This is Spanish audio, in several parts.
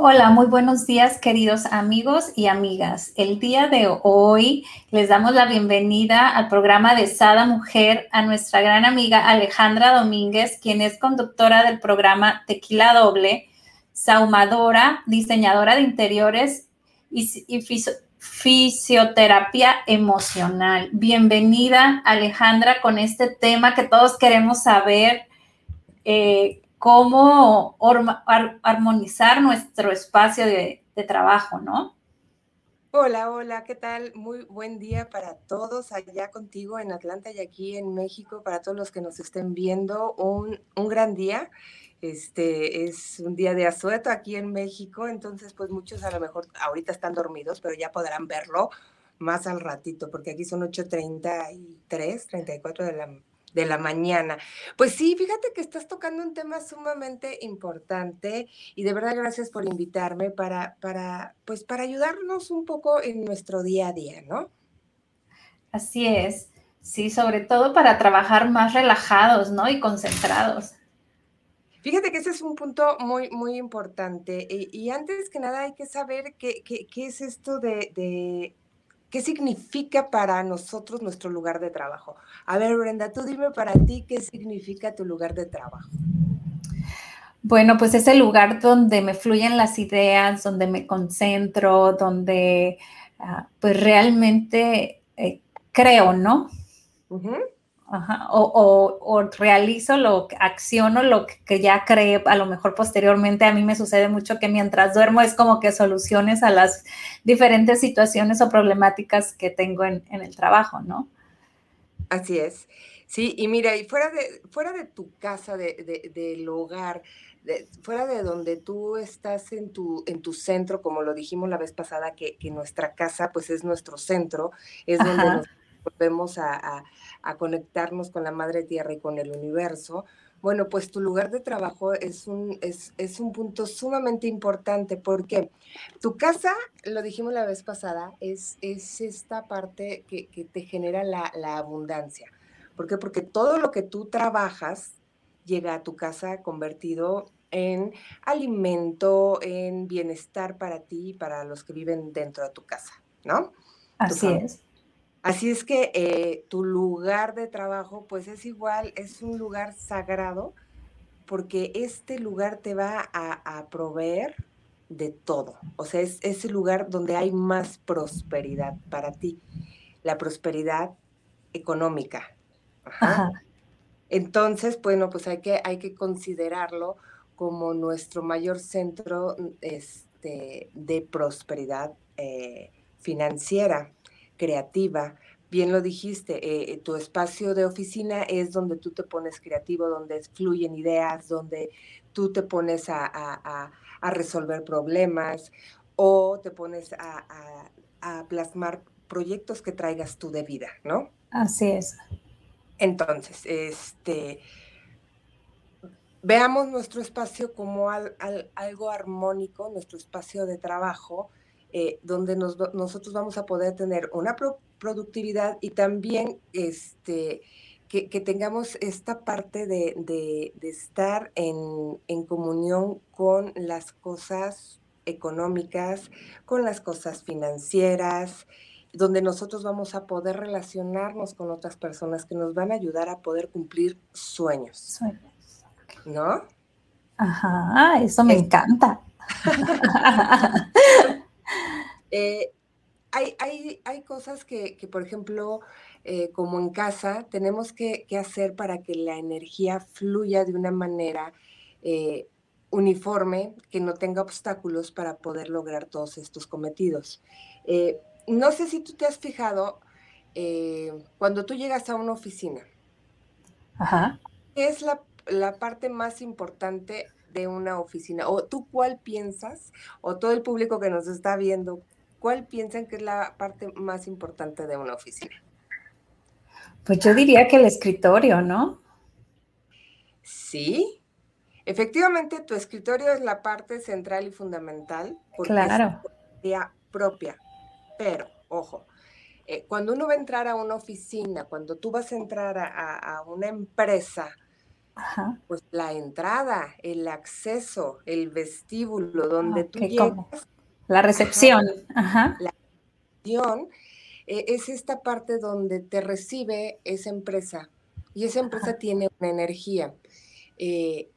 Hola, muy buenos días queridos amigos y amigas. El día de hoy les damos la bienvenida al programa de Sada Mujer a nuestra gran amiga Alejandra Domínguez, quien es conductora del programa Tequila Doble, saumadora, diseñadora de interiores y, fisioterapia emocional. Bienvenida Alejandra con este tema que todos queremos saber. Eh, cómo armonizar nuestro espacio de, trabajo, ¿no? Hola, hola, ¿qué tal? Muy buen día para todos allá contigo en Atlanta y aquí en México, para todos los que nos estén viendo, un, gran día. Este es un día de asueto aquí en México, entonces pues muchos a lo mejor ahorita están dormidos, pero ya podrán verlo más al ratito, porque aquí son 8.33, 34 de la de la mañana. Pues sí, fíjate que estás tocando un tema sumamente importante y de verdad gracias por invitarme para, para, pues para ayudarnos un poco en nuestro día a día, ¿no? Así es, sí, sobre todo para trabajar más relajados, ¿no? Y concentrados. Fíjate que ese es un punto muy, muy importante. Y, antes que nada hay que saber qué, qué, es esto de, de ¿Qué significa para nosotros nuestro lugar de trabajo? A ver, Brenda, tú dime para ti qué significa tu lugar de trabajo. Bueno, pues es el lugar donde me fluyen las ideas, donde me concentro, donde ah, pues realmente eh, creo, ¿no? O, realizo lo, acciono lo que ya creé, a lo mejor posteriormente a mí me sucede mucho que mientras duermo es como que soluciones a las diferentes situaciones o problemáticas que tengo en, el trabajo, ¿no? Así es. Sí, y mira, y fuera de, fuera de tu casa, de, del hogar, fuera de donde tú estás en tu, en tu centro, como lo dijimos la vez pasada, que, nuestra casa pues es nuestro centro, es donde nos volvemos a, conectarnos con la madre tierra y con el universo, bueno, pues tu lugar de trabajo es un, es, un punto sumamente importante porque tu casa, lo dijimos la vez pasada, es, es esta parte que, te genera la, la, abundancia. ¿Por qué? Porque todo lo que tú trabajas llega a tu casa convertido en alimento, en bienestar para ti y para los que viven dentro de tu casa, ¿no? Así es. Así es que eh, tu lugar de trabajo, pues es igual, es un lugar sagrado, porque este lugar te va a, proveer de todo. O sea, es ese lugar donde hay más prosperidad para ti, la prosperidad económica. Entonces, bueno, pues hay que, hay que considerarlo como nuestro mayor centro este, de prosperidad eh, financiera creativa. Bien lo dijiste, eh, tu espacio de oficina es donde tú te pones creativo, donde fluyen ideas, donde tú te pones a, resolver problemas o te pones a, plasmar proyectos que traigas tú de vida, ¿no? Así es. Entonces, este, veamos nuestro espacio como algo armónico, nuestro espacio de trabajo, eh, donde nosotros vamos a poder tener una productividad y también este, que, tengamos esta parte de, estar en, comunión con las cosas económicas, con las cosas financieras, donde nosotros vamos a poder relacionarnos con otras personas que nos van a ayudar a poder cumplir sueños. Sueños. ¿No? Ajá, eso me encanta. Eh, hay, hay, hay, cosas que, que por ejemplo, eh, como en casa, tenemos que, hacer para que la energía fluya de una manera eh, uniforme, que no tenga obstáculos para poder lograr todos estos cometidos. no sé si tú te has fijado, cuando tú llegas a una oficina, ¿qué es la, la parte más importante de una oficina? ¿O tú cuál piensas, o todo el público que nos está viendo, cuál piensan que es la parte más importante de una oficina? Pues yo diría que el escritorio, ¿no? Sí, efectivamente tu escritorio es la parte central y fundamental porque claro. es propia, pero, ojo, eh, cuando uno va a entrar a una oficina, cuando tú vas a entrar a, una empresa, pues la entrada, el acceso, el vestíbulo donde tú llegas. La recepción. La recepción eh, es esta parte donde te recibe esa empresa y esa empresa tiene una energía. Eh,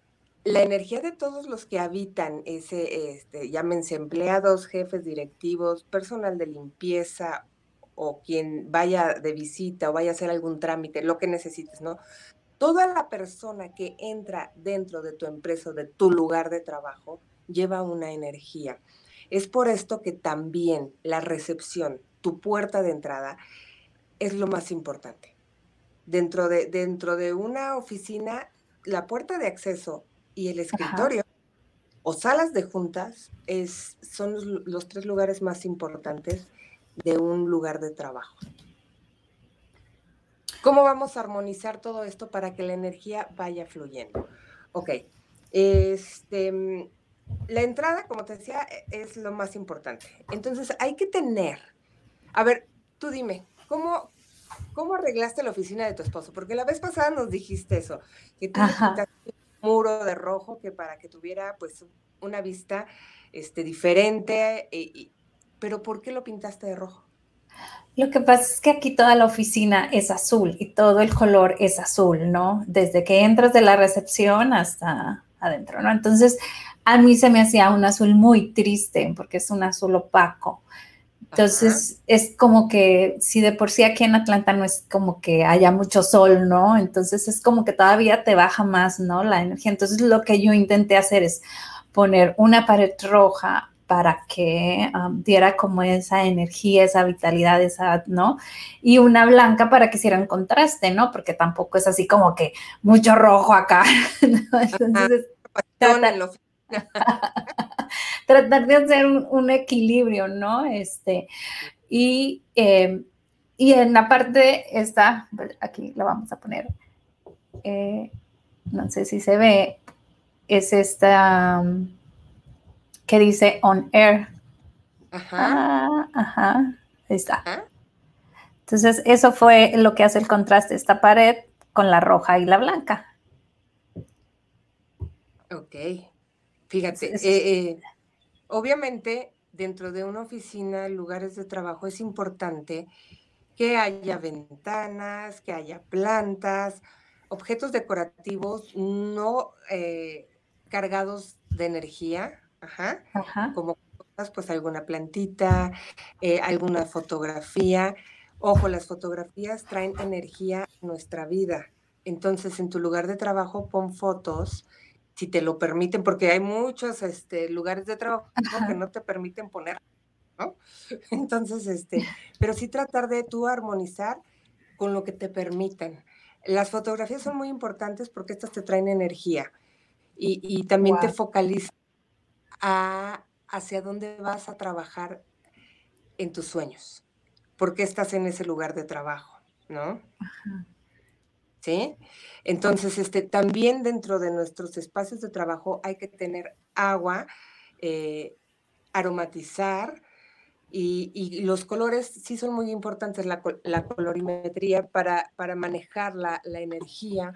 la energía de todos los que habitan ese, este, llámense empleados, jefes directivos, personal de limpieza o quien vaya de visita o vaya a hacer algún trámite, lo que necesites, ¿no? Toda la persona que entra dentro de tu empresa, de tu lugar de trabajo, lleva una energía. Es por esto que también la recepción, tu puerta de entrada, es lo más importante. Dentro de, dentro de una oficina la puerta de acceso y el escritorio o salas de juntas es, son los, tres lugares más importantes de un lugar de trabajo. ¿Cómo vamos a armonizar todo esto para que la energía vaya fluyendo? Ok, este, la entrada, como te decía, es lo más importante. Entonces hay que tener, a ver, tú dime, ¿cómo, ¿Cómo arreglaste la oficina de tu esposo? Porque la vez pasada nos dijiste eso, que tú pintaste un muro de rojo que para que tuviera pues una vista este, diferente, pero ¿por qué lo pintaste de rojo? Lo que pasa es que aquí toda la oficina es azul y todo el color es azul, ¿no? Desde que entras de la recepción hasta adentro, ¿no? Entonces, a mí se me hacía un azul muy triste porque es un azul opaco. Entonces, es como que si de por sí aquí en Atlanta no es como que haya mucho sol, ¿no? Entonces, es como que todavía te baja más, ¿no? La energía. Entonces, lo que yo intenté hacer es poner una pared roja para que um, diera como esa energía, esa vitalidad, esa, ¿no? Y una blanca para que hicieran contraste, ¿no? Porque tampoco es así como que mucho rojo acá. ¿no? Entonces, tratar de hacer un, equilibrio, ¿no? Este, y, em, y en la parte esta, aquí la vamos a poner, eh, no sé si se ve, es esta que dice on air. Ajá. Ah, ajá, ahí está. Entonces, eso fue lo que hace el contraste, esta pared con la roja y la blanca. Ok. Fíjate, eh, eh, obviamente dentro de una oficina, lugares de trabajo, es importante que haya ventanas, que haya plantas, objetos decorativos no eh, cargados de energía, ajá, como pues alguna plantita, alguna fotografía. Ojo, las fotografías traen energía a nuestra vida. Entonces, en tu lugar de trabajo pon fotos si te lo permiten, porque hay muchos este, lugares de trabajo que no te permiten poner, ¿no? Entonces, este, pero sí tratar de tú armonizar con lo que te permitan. Las fotografías son muy importantes porque estas te traen energía y, también te focalizan a hacia dónde vas a trabajar en tus sueños, porque estás en ese lugar de trabajo, ¿no? ¿Sí? Entonces, este, también dentro de nuestros espacios de trabajo hay que tener agua, eh, aromatizar, y, los colores sí son muy importantes, la, colorimetría para, para manejar la, energía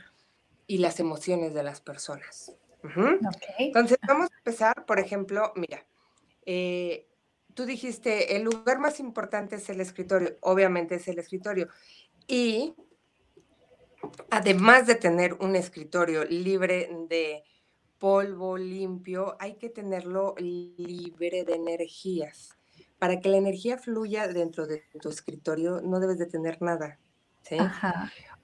y las emociones de las personas. Entonces, vamos a empezar, por ejemplo, mira, eh, tú dijiste, el lugar más importante es el escritorio, obviamente es el escritorio, y además de tener un escritorio libre de polvo limpio, hay que tenerlo libre de energías. Para que la energía fluya dentro de tu escritorio, no debes de tener nada. ¿sí?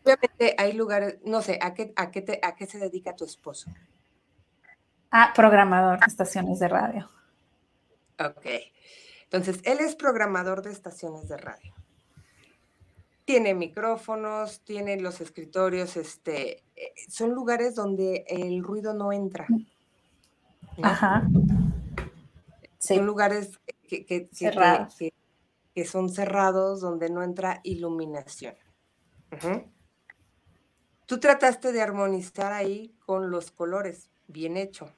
Obviamente hay lugares, no sé, ¿a qué, a, qué ¿a qué se dedica tu esposo? Ah, programador de estaciones de radio. Ok. Entonces, él es programador de estaciones de radio tiene micrófonos, tiene los escritorios, este, eh, son lugares donde el ruido no entra. Ajá. Son lugares que, que, que, son cerrados donde no entra iluminación. Tú trataste de armonizar ahí con los colores, bien hecho.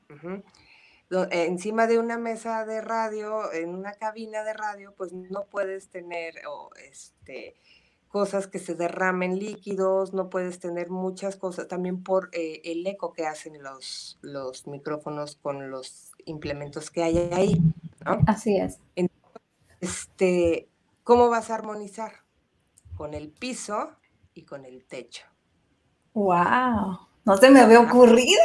Encima de una mesa de radio, en una cabina de radio, pues no puedes tener este, cosas que se derramen líquidos, no puedes tener muchas cosas, también por eh, el eco que hacen los, los micrófonos con los implementos que hay ahí. Así es. Este, ¿Cómo vas a armonizar? Con el piso y con el techo. ¡Wow! No se me había ocurrido.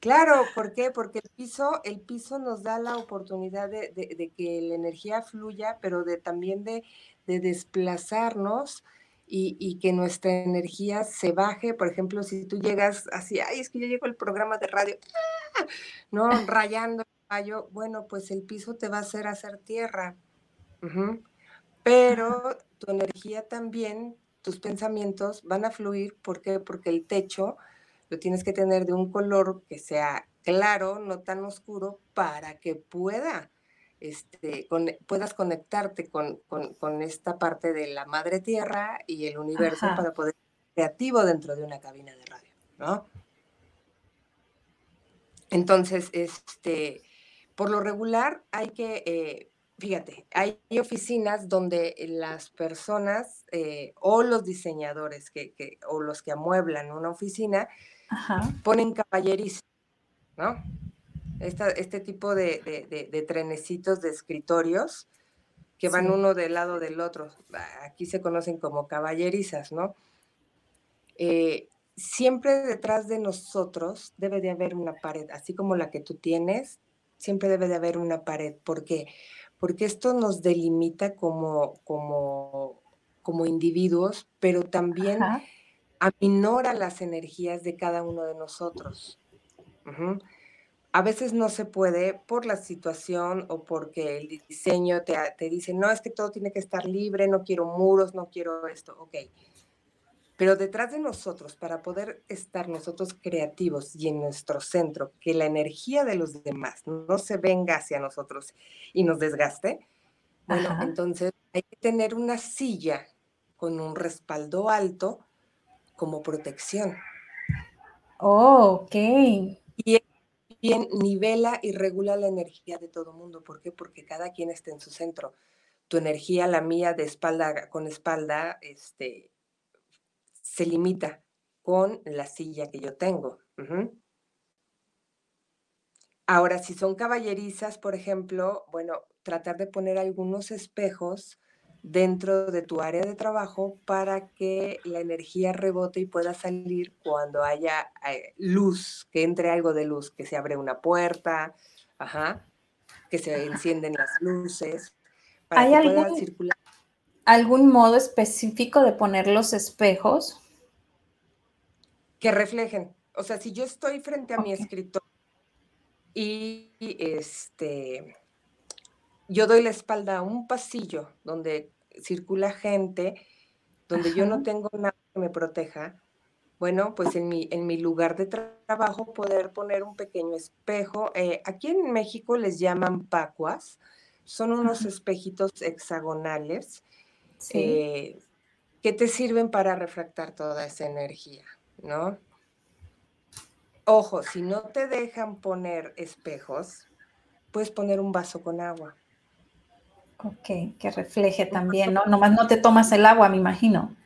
Claro, ¿por qué? Porque el piso, el piso nos da la oportunidad de, que la energía fluya, pero de también de, desplazarnos y, que nuestra energía se baje. Por ejemplo, si tú llegas así, ay, es que yo llego al programa de radio, ¡ah! no, rayando el bueno, pues el piso te va a hacer hacer tierra. Pero tu energía también, tus pensamientos van a fluir, ¿por qué? Porque el techo lo tienes que tener de un color que sea claro, no tan oscuro, para que pueda, este, puedas conectarte con, esta parte de la madre tierra y el universo para poder ser creativo dentro de una cabina de radio, ¿no? Entonces, este, por lo regular hay que, eh, fíjate, hay oficinas donde las personas eh, o los diseñadores que, o los que amueblan una oficina ponen caballerizas, ¿no? Este tipo de, trenecitos de escritorios que van uno del lado del otro. Aquí se conocen como caballerizas, ¿no? Eh, siempre detrás de nosotros debe de haber una pared, así como la que tú tienes, siempre debe de haber una pared. ¿Por qué? Porque esto nos delimita como, como, como individuos, pero también aminora las energías de cada uno de nosotros. A veces no se puede por la situación o porque el diseño te, te, dice, no, es que todo tiene que estar libre, no quiero muros, no quiero esto, ok. Pero detrás de nosotros, para poder estar nosotros creativos y en nuestro centro, que la energía de los demás no se venga hacia nosotros y nos desgaste, bueno, entonces hay que tener una silla con un respaldo alto como protección. Oh, ok. Y bien nivela y regula la energía de todo mundo. ¿Por qué? Porque cada quien está en su centro. Tu energía, la mía, de espalda con espalda, este, se limita con la silla que yo tengo. Ahora, si son caballerizas, por ejemplo, bueno, tratar de poner algunos espejos dentro de tu área de trabajo para que la energía rebote y pueda salir cuando haya eh, luz, que entre algo de luz, que se abre una puerta, ajá, que se encienden las luces, para ¿Hay que algún, pueda circular. ¿Algún modo específico de poner los espejos? Que reflejen. O sea, si yo estoy frente a mi escritorio y este yo doy la espalda a un pasillo donde circula gente, donde yo no tengo nada que me proteja, bueno, pues en mi, en mi lugar de trabajo poder poner un pequeño espejo. Eh, aquí en México les llaman pacuas, son unos espejitos hexagonales eh, que te sirven para refractar toda esa energía, ¿no? Ojo, si no te dejan poner espejos, puedes poner un vaso con agua. Ok, que refleje también, ¿no? Nomás no te tomas el agua, me imagino.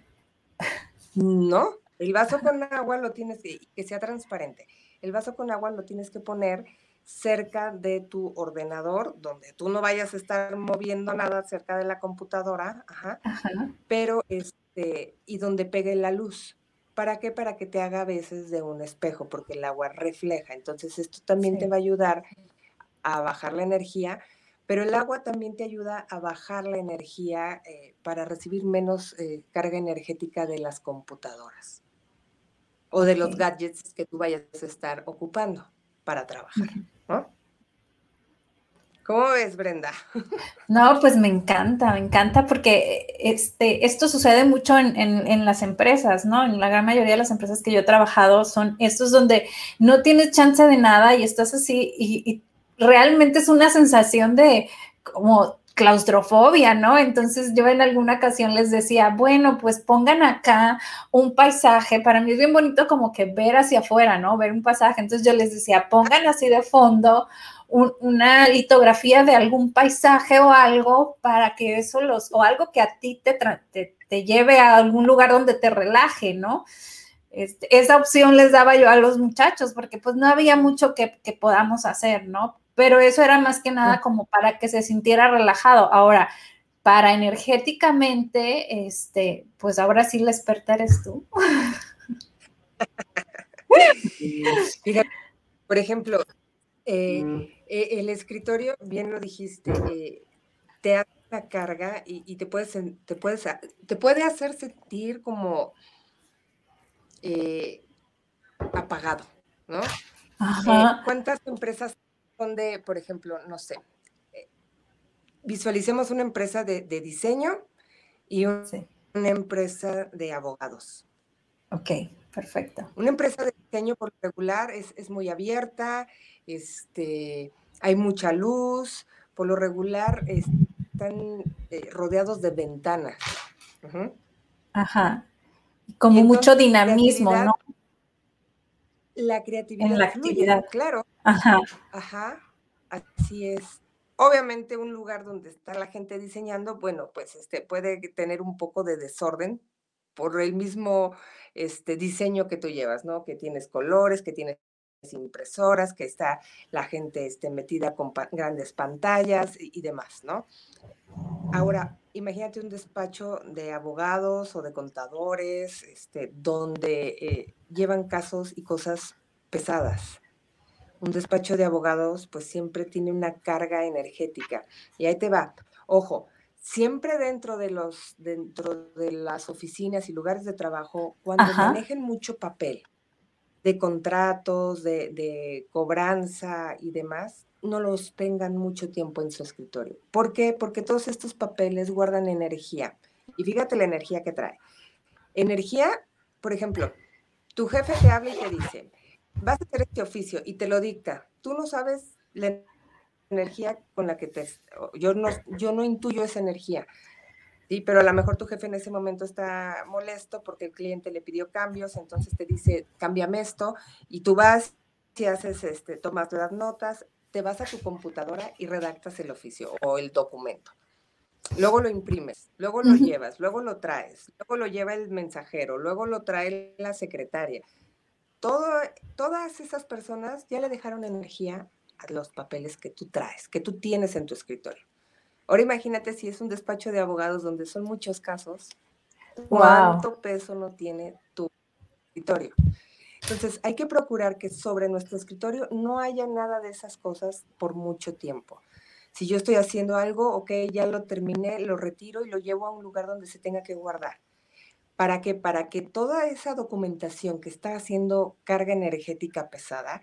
No, el vaso con agua lo tienes que, que sea transparente. El vaso con agua lo tienes que poner cerca de tu ordenador, donde tú no vayas a estar moviendo nada cerca de la computadora, ajá, pero este, y donde pegue la luz. ¿Para qué? Para que te haga a veces de un espejo, porque el agua refleja. Entonces, esto también te va a ayudar a bajar la energía, pero el agua también te ayuda a bajar la energía eh, para recibir menos eh, carga energética de las computadoras o de los gadgets que tú vayas a estar ocupando para trabajar. ¿Cómo ves, Brenda? No, pues me encanta, me encanta porque este, esto sucede mucho en, las empresas, ¿no? En la gran mayoría de las empresas que yo he trabajado son estos donde no tienes chance de nada y estás así y realmente es una sensación de como claustrofobia, ¿no? Entonces yo en alguna ocasión les decía, bueno, pues pongan acá un paisaje, para mí es bien bonito como que ver hacia afuera, ¿no? Ver un paisaje, entonces yo les decía, pongan así de fondo una litografía de algún paisaje o algo para que eso los, o algo que a ti te, te, lleve a algún lugar donde te relaje, ¿no? Este, esa opción les daba yo a los muchachos porque pues no había mucho que, que podamos hacer, ¿no? Pero eso era más que nada como para que se sintiera relajado. Ahora, para energéticamente, este, pues ahora sí la experta eres tú. por ejemplo, eh, eh, el escritorio, bien lo dijiste, eh, te hace la carga y, te, puedes, te, puedes, te puede hacer sentir como apagado, ¿no? ¿Cuántas empresas donde, por ejemplo, no sé, eh, visualicemos una empresa de, diseño y una empresa de abogados. Ok, perfecto. Una empresa de diseño por regular es, muy abierta, este, hay mucha luz, por lo regular están eh, rodeados de ventanas. Ajá. Como mucho dinamismo, ¿no? La creatividad. En la actividad. Claro. Ajá. Ajá. Así es. Obviamente un lugar donde está la gente diseñando, bueno, pues este puede tener un poco de desorden por el mismo este diseño que tú llevas, ¿no? Que tienes colores, que tienes impresoras, que está la gente este, metida con grandes pantallas y, demás, ¿no? Ahora, imagínate un despacho de abogados o de contadores, este, donde eh, llevan casos y cosas pesadas. Un despacho de abogados, pues siempre tiene una carga energética. Y ahí te va. Ojo, siempre dentro de los, dentro de las oficinas y lugares de trabajo, cuando manejen mucho papel de contratos, de, de cobranza y demás, no los tengan mucho tiempo en su escritorio. ¿Por qué? Porque todos estos papeles guardan energía. Y fíjate la energía que trae. Energía, por ejemplo, tu jefe te habla y te dice, vas a hacer este oficio y te lo dicta. Tú no sabes la energía con la que te... Yo no, yo no intuyo esa energía. Sí, pero a lo mejor tu jefe en ese momento está molesto porque el cliente le pidió cambios, entonces te dice, cámbiame esto, y tú vas y haces, este, tomas las notas, te vas a tu computadora y redactas el oficio o el documento. Luego lo imprimes, luego lo llevas, luego lo traes, luego lo lleva el mensajero, luego lo trae la secretaria. Todo, todas esas personas ya le dejaron energía a los papeles que tú traes, que tú tienes en tu escritorio. Ahora imagínate si es un despacho de abogados donde son muchos casos, ¿cuánto peso no tiene tu escritorio? Entonces, hay que procurar que sobre nuestro escritorio no haya nada de esas cosas por mucho tiempo. Si yo estoy haciendo algo, ok, ya lo terminé, lo retiro y lo llevo a un lugar donde se tenga que guardar. ¿Para qué? Para que toda esa documentación que está haciendo carga energética pesada,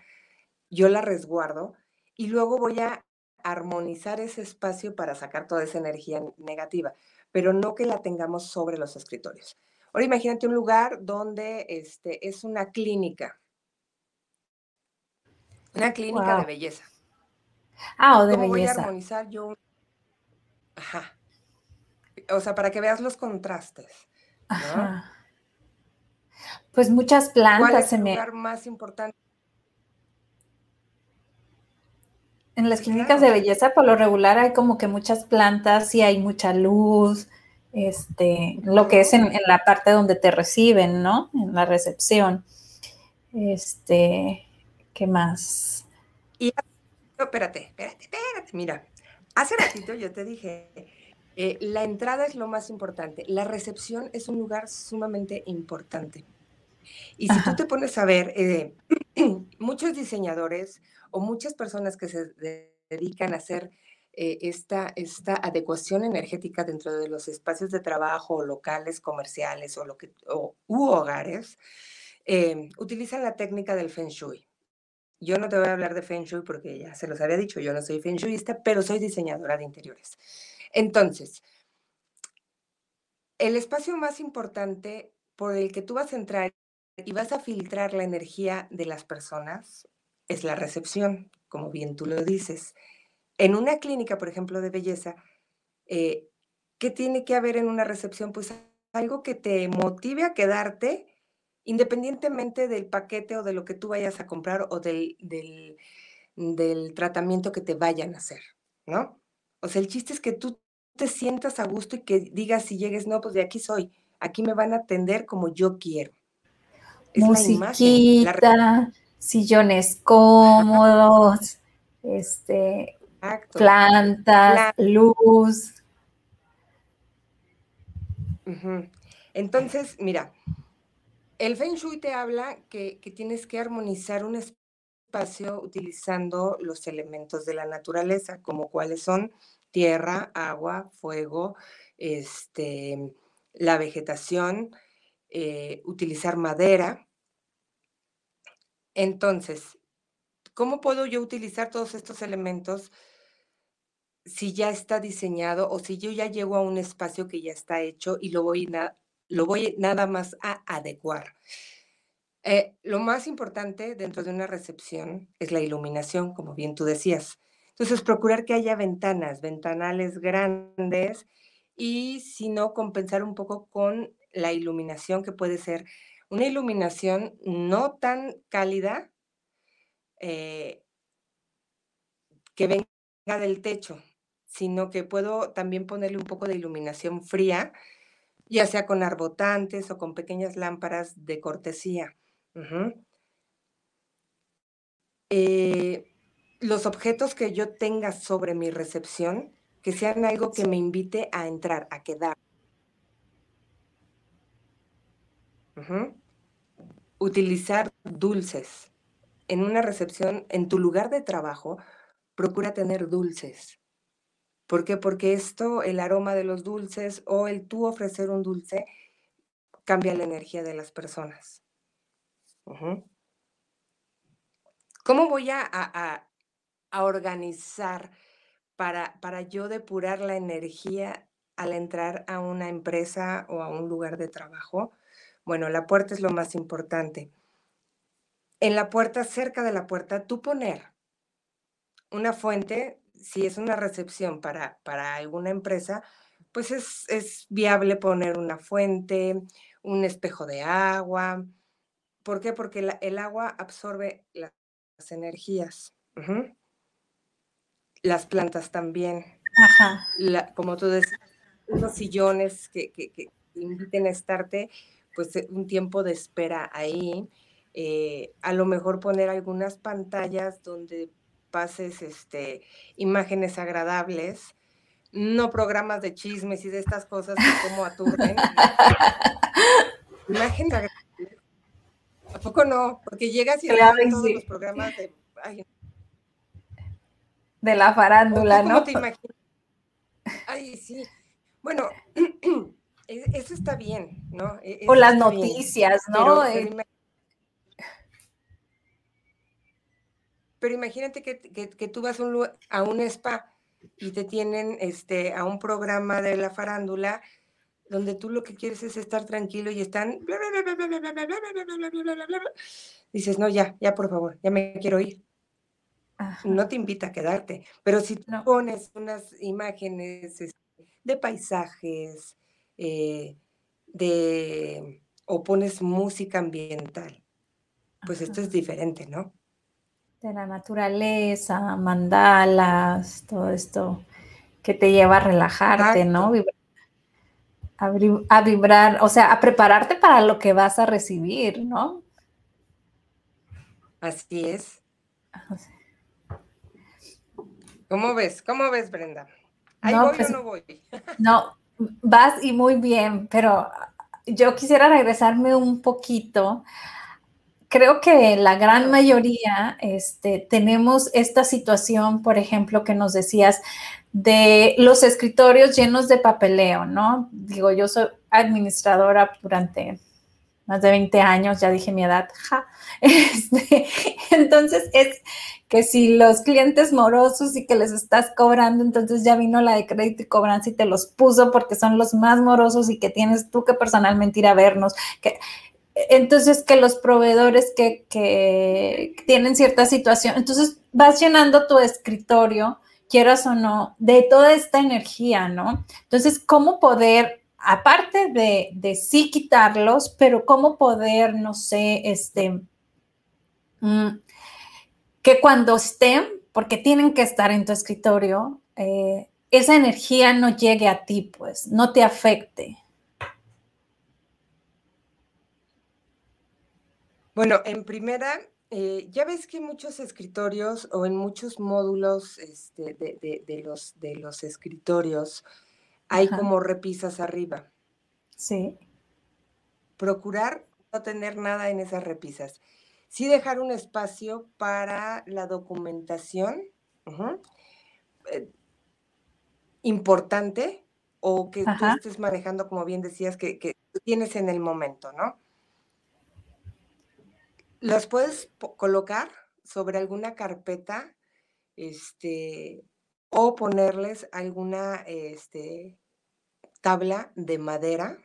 yo la resguardo y luego voy a armonizar ese espacio para sacar toda esa energía negativa, pero no que la tengamos sobre los escritorios. Ahora imagínate un lugar donde este, es una clínica, una clínica de belleza. Ah, o de ¿Cómo belleza. voy a armonizar yo? Ajá. O sea, para que veas los contrastes. Ajá. Pues muchas plantas ¿Cuál es el lugar más importante? En las clínicas de belleza, por lo regular, hay como que muchas plantas y hay mucha luz, este, lo que es en, la parte donde te reciben, ¿no? En la recepción. Este, ¿qué más? Y, espérate, espérate, espérate, mira, hace ratito yo te dije, eh, la entrada es lo más importante, la recepción es un lugar sumamente importante. Y si tú te pones a ver, eh, muchos diseñadores o muchas personas que se dedican a hacer eh, esta, esta adecuación energética dentro de los espacios de trabajo, locales, comerciales o lo que, u hogares, eh, utilizan la técnica del Feng Shui. yo no te voy a hablar de Feng Shui porque ya se los había dicho, yo no soy Feng Shuiista, pero soy diseñadora de interiores. Entonces, el espacio más importante por el que tú vas a entrar y vas a filtrar la energía de las personas es la recepción, como bien tú lo dices. En una clínica, por ejemplo, de belleza, eh, ¿qué tiene que haber en una recepción? Pues algo que te motive a quedarte independientemente del paquete o de lo que tú vayas a comprar o del, del, tratamiento que te vayan a hacer, ¿no? O sea, el chiste es que tú te sientas a gusto y que digas si llegues, no, pues de aquí soy, aquí me van a atender como yo quiero. Es Musiquita, sillones cómodos, este, plantas, luz. Entonces, mira, el Feng Shui te habla que, tienes que armonizar un espacio utilizando los elementos de la naturaleza, como cuáles son tierra, agua, fuego, este, la vegetación, eh, utilizar madera. Entonces, ¿cómo puedo yo utilizar todos estos elementos si ya está diseñado o si yo ya llego a un espacio que ya está hecho y lo voy lo voy nada más a adecuar. Eh, lo más importante dentro de una recepción es la iluminación, como bien tú decías. Entonces, procurar que haya ventanas, ventanales grandes y si no, compensar un poco con la iluminación que puede ser una iluminación no tan cálida eh, que venga del techo, sino que puedo también ponerle un poco de iluminación fría ya sea con arbotantes o con pequeñas lámparas de cortesía. Los objetos que yo tenga sobre mi recepción, que sean algo que me invite a entrar, a quedar. Utilizar dulces. En una recepción, en tu lugar de trabajo, procura tener dulces. ¿Por qué? Porque esto, el aroma de los dulces o el tú ofrecer un dulce, cambia la energía de las personas. ¿Cómo voy a, organizar para, para yo depurar la energía al entrar a una empresa o a un lugar de trabajo? Bueno, la puerta es lo más importante. En la puerta, cerca de la puerta, tú poner una fuente si es una recepción para, para alguna empresa, pues es, viable poner una fuente, un espejo de agua. ¿Por qué? Porque el agua absorbe las energías. Las plantas también. como tú decías, unos sillones que, inviten a estarte, pues eh, un tiempo de espera ahí. Eh, a lo mejor poner algunas pantallas donde pases este, imágenes agradables, no programas de chismes y de estas cosas que como aturden. imágenes agradables. ¿A poco no? Porque llegas y claro, todos los programas de... de la farándula, ¿no? te imaginas? Ay, sí. Bueno, e, eso está bien, ¿no? E, o las noticias, ¿no? Eh, Pero imagínate que, tú vas a un spa y te tienen este, a un programa de la farándula donde tú lo que quieres es estar tranquilo y están... Dices, no, ya, ya por favor, ya me quiero ir. No te invita a quedarte, pero si tú pones unas imágenes de paisajes, de, o pones música ambiental, pues esto es diferente, ¿no? de la naturaleza, mandalas, todo esto que te lleva a relajarte, ¿no? A, vibrar, o sea, a prepararte para lo que vas a recibir, ¿no? Así es. ¿Cómo ves? ¿Cómo ves, Brenda? ¿Ahí voy o pues, no voy? no, vas y muy bien, pero yo quisiera regresarme un poquito creo que la gran mayoría este, tenemos esta situación, por ejemplo, que nos decías de los escritorios llenos de papeleo, ¿no? Digo, yo soy administradora durante más de 20 años, ya dije mi edad. Este, entonces es que si los clientes morosos y que les estás cobrando, entonces ya vino la de crédito y cobranza y te los puso porque son los más morosos y que tienes tú que personalmente ir a vernos. Que, entonces que los proveedores que, que tienen cierta situación, entonces vas llenando tu escritorio, quieras o no, de toda esta energía, ¿no? Entonces, ¿cómo poder aparte de, de, sí quitarlos, pero cómo poder, no sé, este, mm, que cuando estén, porque tienen que estar en tu escritorio, eh, esa energía no llegue a ti, pues, no te afecte. Bueno, en primera, eh, ya ves que en muchos escritorios o en muchos módulos este, de, los, de los escritorios, hay como repisas arriba. Sí. Procurar no tener nada en esas repisas. Sí dejar un espacio para la documentación eh, importante o que tú estés manejando, como bien decías, que, que tienes en el momento, ¿no? Las puedes colocar sobre alguna carpeta, este, o ponerles alguna, este, tabla de madera.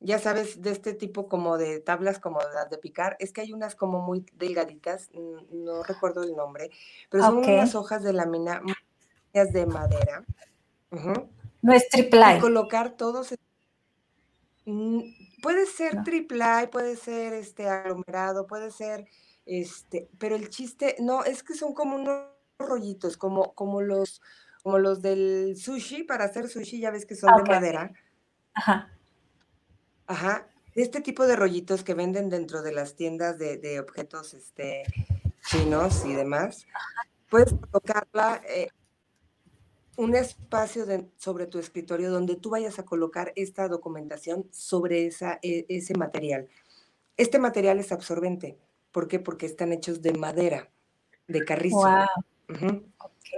Ya sabes, de este tipo como de tablas como las de picar, es que hay unas como muy delgaditas, no recuerdo el nombre, pero son unas hojas de lámina de madera. No es triple Y colocar todos. Puede ser triple puede ser este aglomerado, puede ser este, pero el chiste, no, es que son como unos rollitos, como, como los, como los del sushi, para hacer sushi, ya ves que son de madera. Ajá. Ajá. Este tipo de rollitos que venden dentro de las tiendas de, objetos este, chinos y demás, puedes colocarla eh, un espacio sobre tu escritorio donde tú vayas a colocar esta documentación sobre esa, e, ese material. Este material es absorbente. ¿Por qué? Porque están hechos de madera, de carrizo. Wow.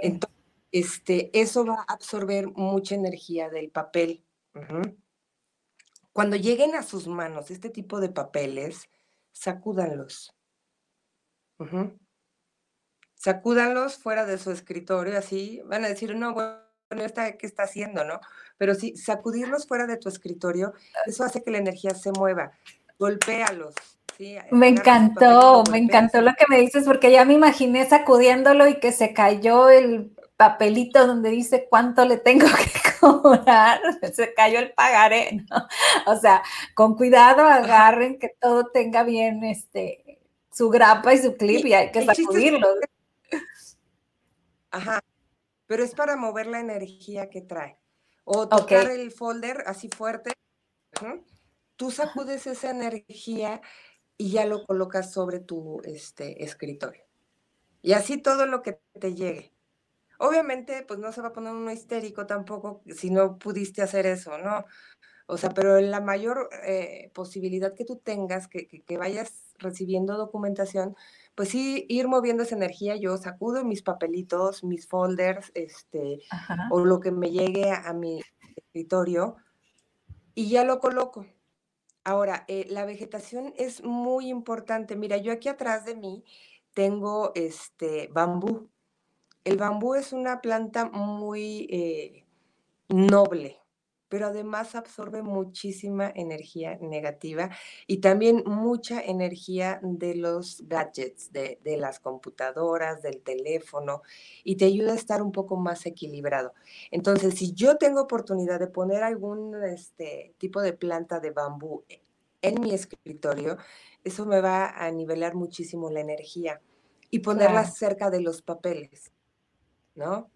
Entonces, este, eso va a absorber mucha energía del papel. Cuando lleguen a sus manos este tipo de papeles, sacúdanlos. Sacúdanlos fuera de su escritorio, así van a decir, no, bueno, esta, ¿qué está haciendo, no? Pero sí, sacudirlos fuera de tu escritorio, eso hace que la energía se mueva. Golpéalos, me encantó, me encantó lo que me dices porque ya me imaginé sacudiéndolo y que se cayó el papelito donde dice cuánto le tengo que cobrar, se cayó el pagaré, ¿no? O sea, con cuidado agarren que todo tenga bien este su grapa y su clip y, hay que sacudirlo. Ajá, pero es para mover la energía que trae. O tocar el folder así fuerte. Tú sacudes esa energía y ya lo colocas sobre tu este, escritorio. Y así todo lo que te llegue. Obviamente, pues no se va a poner uno histérico tampoco si no pudiste hacer eso, ¿no? O sea, pero la mayor eh, posibilidad que tú tengas, que, vayas recibiendo documentación, pues sí, ir moviendo esa energía. Yo sacudo mis papelitos, mis folders, este, o lo que me llegue a, mi escritorio y ya lo coloco. Ahora, eh, la vegetación es muy importante. Mira, yo aquí atrás de mí tengo este bambú. El bambú es una planta muy eh, noble, pero además absorbe muchísima energía negativa y también mucha energía de los gadgets, de, las computadoras, del teléfono, y te ayuda a estar un poco más equilibrado. Entonces, si yo tengo oportunidad de poner algún este, tipo de planta de bambú en mi escritorio, eso me va a nivelar muchísimo la energía y ponerla cerca de los papeles. ¿No?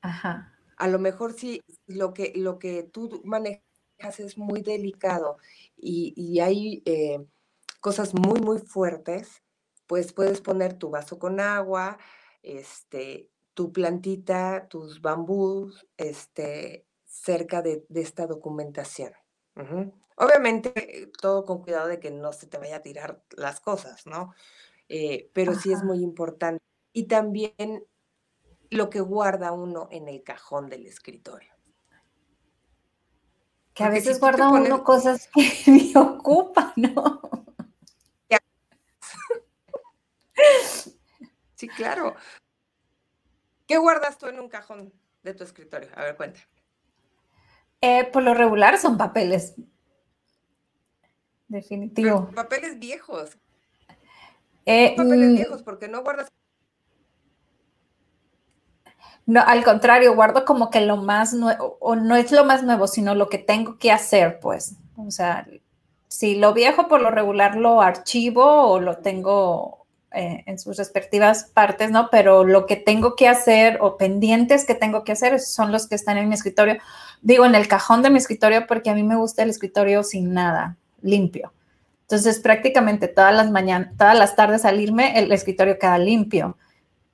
Ajá. A lo mejor si lo que, lo que tú manejas es muy delicado y, hay eh, cosas muy, muy fuertes, pues puedes poner tu vaso con agua, este, tu plantita, tus bambús, este, cerca de, esta documentación. Obviamente, todo con cuidado de que no se te vaya a tirar las cosas, ¿no? Eh, pero sí es muy importante. Y también lo que guarda uno en el cajón del escritorio. Que a veces guarda uno cosas que me ocupan, ¿no? Sí, claro. ¿Qué guardas tú en un cajón de tu escritorio? A ver, cuenta. Eh, por lo regular son papeles. Definitivo. papeles viejos. Eh, papeles mm, viejos, porque no guardas. No, al contrario, guardo como que lo más nuevo, o no es lo más nuevo, sino lo que tengo que hacer, pues. O sea, si lo viejo por lo regular lo archivo o lo tengo eh, en sus respectivas partes, ¿no? Pero lo que tengo que hacer o pendientes que tengo que hacer son los que están en mi escritorio. Digo, en el cajón de mi escritorio porque a mí me gusta el escritorio sin nada, limpio. Entonces, prácticamente todas las mañanas, todas las tardes salirme, el escritorio queda limpio,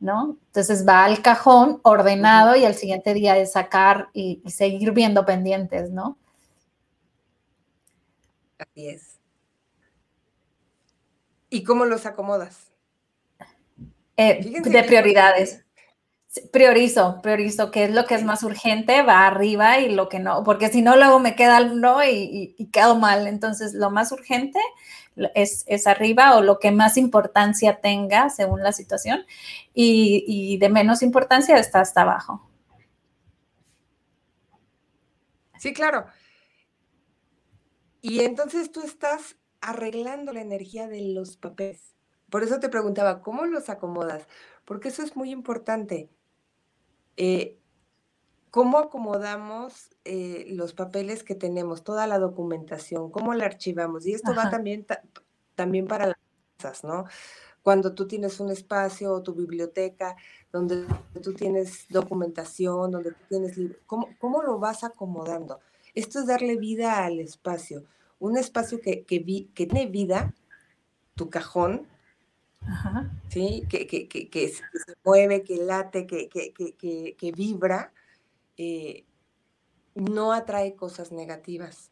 ¿no? Entonces va al cajón ordenado y al siguiente día es sacar y, y seguir viendo pendientes, ¿no? Así es. ¿Y cómo los acomodas? Eh, de prioridades. Priorizo, priorizo qué es lo que es más urgente, va arriba y lo que no, porque si no, luego me queda no y, quedo mal. Entonces, lo más urgente es, es, arriba o lo que más importancia tenga según la situación y, y de menos importancia está hasta abajo. Sí, claro. Y entonces tú estás arreglando la energía de los papeles. Por eso te preguntaba, ¿cómo los acomodas? Porque eso es muy importante. Eh, ¿Cómo acomodamos eh, los papeles que tenemos, toda la documentación? ¿Cómo la archivamos? Y esto va también, también para las cosas, ¿no? Cuando tú tienes un espacio o tu biblioteca donde tú tienes documentación, donde tú tienes libros, ¿cómo, ¿cómo, lo vas acomodando? Esto es darle vida al espacio. Un espacio que, que, que tiene vida, tu cajón, ¿sí? Que, que, se mueve, que late, que, vibra, eh, no atrae cosas negativas,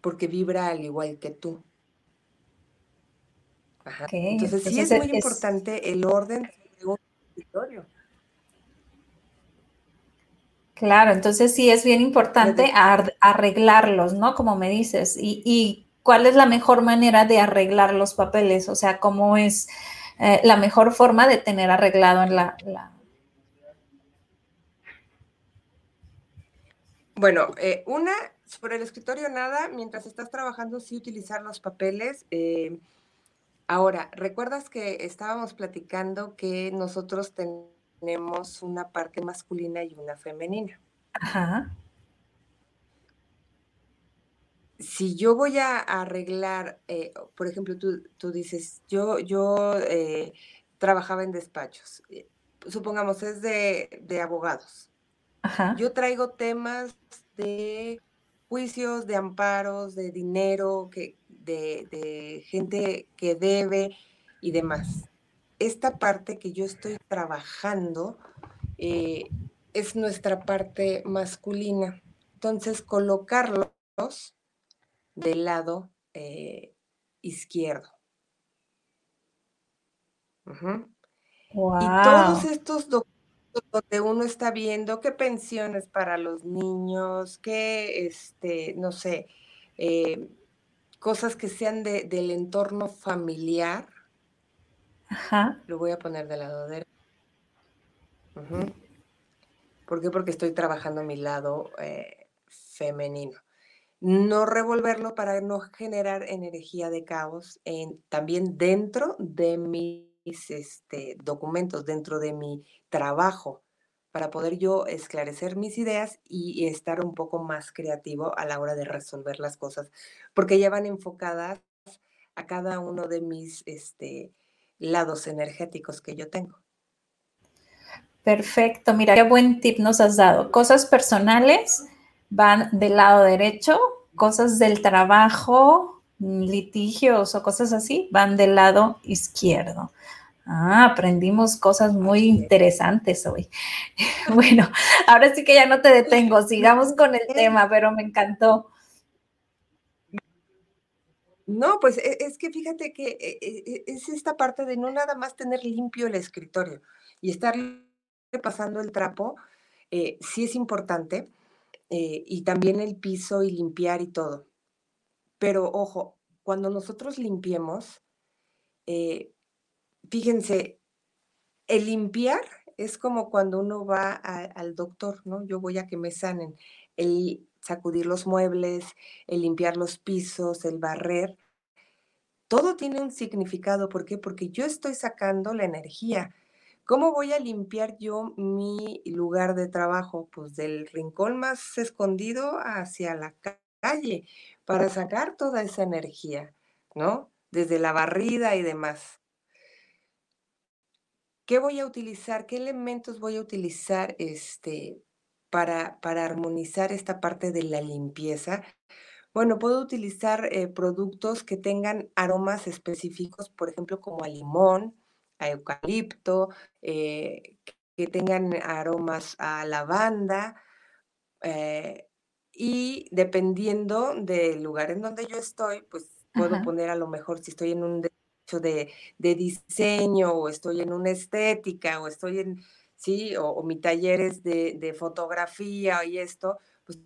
porque vibra al igual que tú. Entonces, sí es muy importante el orden de un escritorio. Claro, entonces sí es bien importante arreglarlos, ¿no? Como me dices, y, y cuál es la mejor manera de arreglar los papeles, o sea, cómo es eh, la mejor forma de tener arreglado en la... Bueno, eh, una, sobre el escritorio nada, mientras estás trabajando sí utilizar los papeles. Eh, ahora, ¿recuerdas que estábamos platicando que nosotros tenemos una parte masculina y una femenina? Ajá si yo voy a arreglar, eh, por ejemplo, tú, dices, yo, yo eh, trabajaba en despachos, eh, supongamos es de, abogados. Yo traigo temas de juicios, de amparos, de dinero, que, de, de gente que debe y demás. Esta parte que yo estoy trabajando es nuestra parte masculina. Entonces, colocarlos del lado eh, izquierdo. Y todos estos documentos donde uno está viendo qué pensiones para los niños, qué, este, no sé, eh, cosas que sean del entorno familiar. Ajá. Lo voy a poner del lado derecho. ¿Por qué? Porque estoy trabajando a mi lado eh, femenino no revolverlo para no generar energía de caos en, también dentro de mis este, documentos, dentro de mi trabajo, para poder yo esclarecer mis ideas y estar un poco más creativo a la hora de resolver las cosas, porque ya van enfocadas a cada uno de mis este, lados energéticos que yo tengo. Perfecto, mira, qué buen tip nos has dado. Cosas personales van del lado derecho, cosas del trabajo, litigios o cosas así, van del lado izquierdo. Ah, aprendimos cosas muy interesantes hoy. Bueno, ahora sí que ya no te detengo, sigamos con el tema, pero me encantó. No, pues e, es que fíjate que e, e, es esta parte de no nada más tener limpio el escritorio y estar pasando el trapo, eh, sí es importante, eh, y también el piso y limpiar y todo. Pero ojo, cuando nosotros limpiemos, eh, fíjense, el limpiar es como cuando uno va al doctor, ¿no? Yo voy a que me sanen. El sacudir los muebles, el limpiar los pisos, el barrer, todo tiene un significado. ¿Por qué? Porque yo estoy sacando la energía. ¿Cómo voy a limpiar yo mi lugar de trabajo? Pues del rincón más escondido hacia la calle para sacar toda esa energía, ¿no? Desde la barrida y demás. ¿Qué voy a utilizar? ¿Qué elementos voy a utilizar este, para, para armonizar esta parte de la limpieza? Bueno, puedo utilizar eh, productos que tengan aromas específicos, por ejemplo, como a limón, a eucalipto, eh, que tengan aromas a lavanda. Eh, y dependiendo del lugar en donde yo estoy, pues puedo poner a lo mejor si estoy en un de, de diseño o estoy en una estética o estoy en, sí, o, mi taller es de, de, fotografía y esto, pues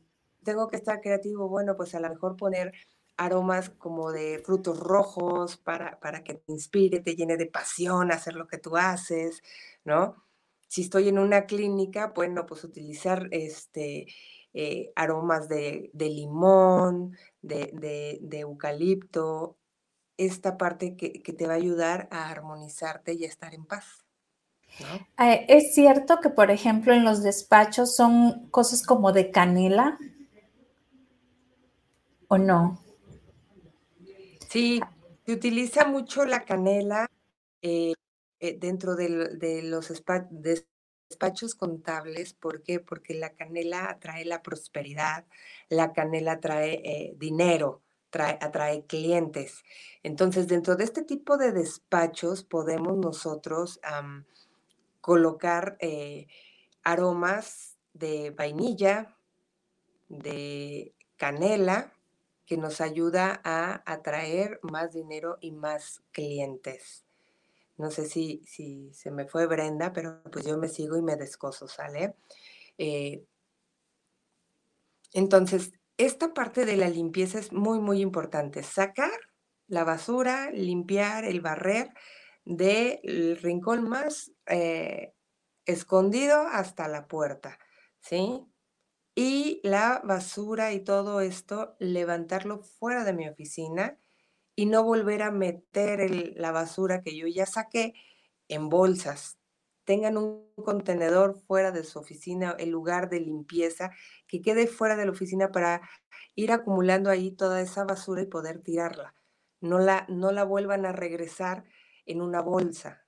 tengo que estar creativo, bueno, pues a lo mejor poner aromas como de frutos rojos para, para que te inspire, te llene de pasión hacer lo que tú haces, ¿no? Si estoy en una clínica, bueno, pues utilizar este, eh, aromas de, de limón, de, de, de, eucalipto, esta parte que, te va a ayudar a armonizarte y a estar en paz. Eh, es cierto que, por ejemplo, en los despachos son cosas como de canela, ¿o no? Sí, se utiliza mucho la canela eh, dentro de, los despachos contables. ¿Por qué? Porque la canela atrae la prosperidad, la canela atrae dinero atrae clientes. Entonces, dentro de este tipo de despachos podemos nosotros colocar eh, aromas de vainilla, de canela, que nos ayuda a atraer más dinero y más clientes. No sé si, si se me fue Brenda, pero pues yo me sigo y me descoso, ¿sale? Eh, entonces, esta parte de la limpieza es muy, muy importante. Sacar la basura, limpiar, el barrer del rincón más eh, escondido hasta la puerta, ¿sí? Y la basura y todo esto, levantarlo fuera de mi oficina y no volver a meter la basura que yo ya saqué en bolsas, tengan un contenedor fuera de su oficina, el lugar de limpieza, que quede fuera de la oficina para ir acumulando ahí toda esa basura y poder tirarla. No la, no la vuelvan a regresar en una bolsa,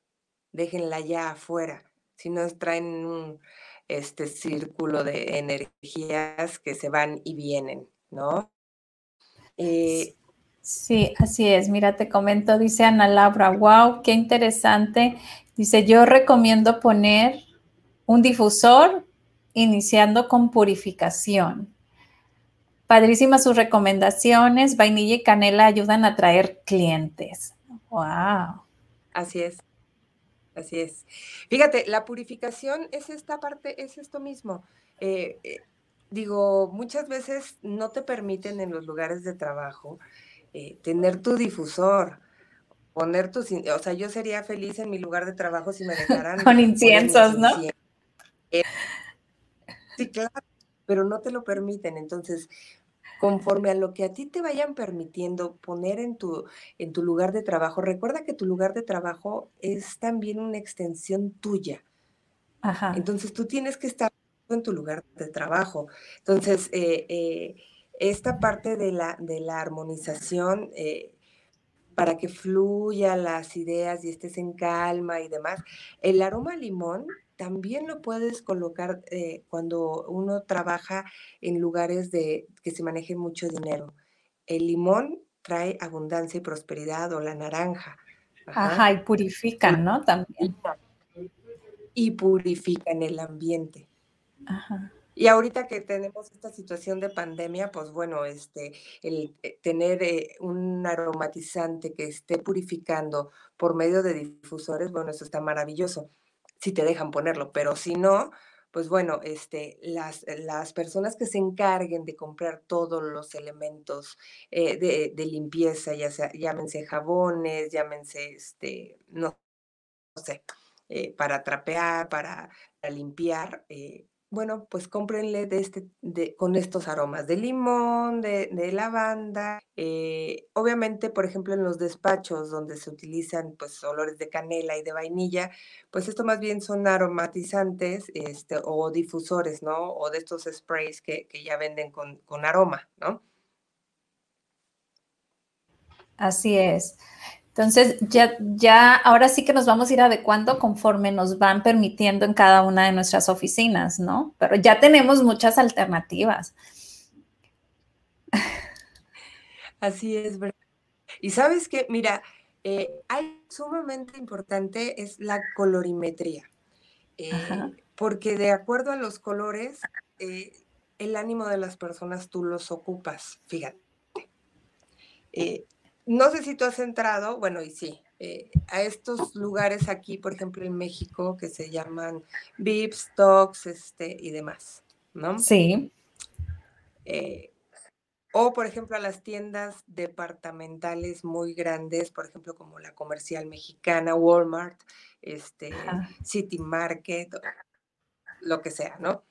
déjenla ya afuera, si no traen un este círculo de energías que se van y vienen, ¿no? Eh, sí, así es. Mira, te comento, dice Ana Laura, wow, qué interesante Dice, yo recomiendo poner un difusor iniciando con purificación. Padrísimas sus recomendaciones. Vainilla y canela ayudan a atraer clientes. Wow. Así es. Así es. Fíjate, la purificación es esta parte, es esto mismo. Eh, eh, digo, muchas veces no te permiten en los lugares de trabajo eh, tener tu difusor poner tus, o sea, yo sería feliz en mi lugar de trabajo si me dejaran. Con inciensos, ¿no? Eh, sí, claro, pero no te lo permiten. Entonces, conforme a lo que a ti te vayan permitiendo poner en tu, en tu lugar de trabajo, recuerda que tu lugar de trabajo es también una extensión tuya. Ajá. Entonces, tú tienes que estar en tu lugar de trabajo. Entonces, eh, eh, esta parte de la, de la armonización, para que fluya las ideas y estés en calma y demás. El aroma limón también lo puedes colocar eh, cuando uno trabaja en lugares de que se maneje mucho dinero. El limón trae abundancia y prosperidad o la naranja. Ajá, y purifican, ¿no? También. Y purifican el ambiente. Ajá. Y ahorita que tenemos esta situación de pandemia, pues bueno, este, el eh, tener eh, un aromatizante que esté purificando por medio de difusores, bueno, eso está maravilloso, si te dejan ponerlo, pero si no, pues bueno, este, las, las personas que se encarguen de comprar todos los elementos eh, de, limpieza, ya sea, llámense jabones, llámense, este, no, sé, para trapear, para, limpiar, bueno, pues cómprenle de este, de, con estos aromas de limón, de, lavanda. Eh, obviamente, por ejemplo, en los despachos donde se utilizan pues olores de canela y de vainilla, pues esto más bien son aromatizantes este, o difusores, ¿no? O de estos sprays que, ya venden con aroma, ¿no? Así es. Entonces, ya, ya, ahora sí que nos vamos a ir adecuando conforme nos van permitiendo en cada una de nuestras oficinas, ¿no? Pero ya tenemos muchas alternativas. Así es, ¿verdad? Y sabes que, mira, eh, hay sumamente importante es la colorimetría, eh, porque de acuerdo a los colores, eh, el ánimo de las personas tú los ocupas, fíjate no sé si tú has entrado, bueno, y sí, eh, a estos lugares aquí, por ejemplo, en México, que se llaman Vips, Talks, este, y demás, ¿no? Sí. Eh, o, por ejemplo, a las tiendas departamentales muy grandes, por ejemplo, como la comercial mexicana, Walmart, este, City Market, lo que sea, ¿no?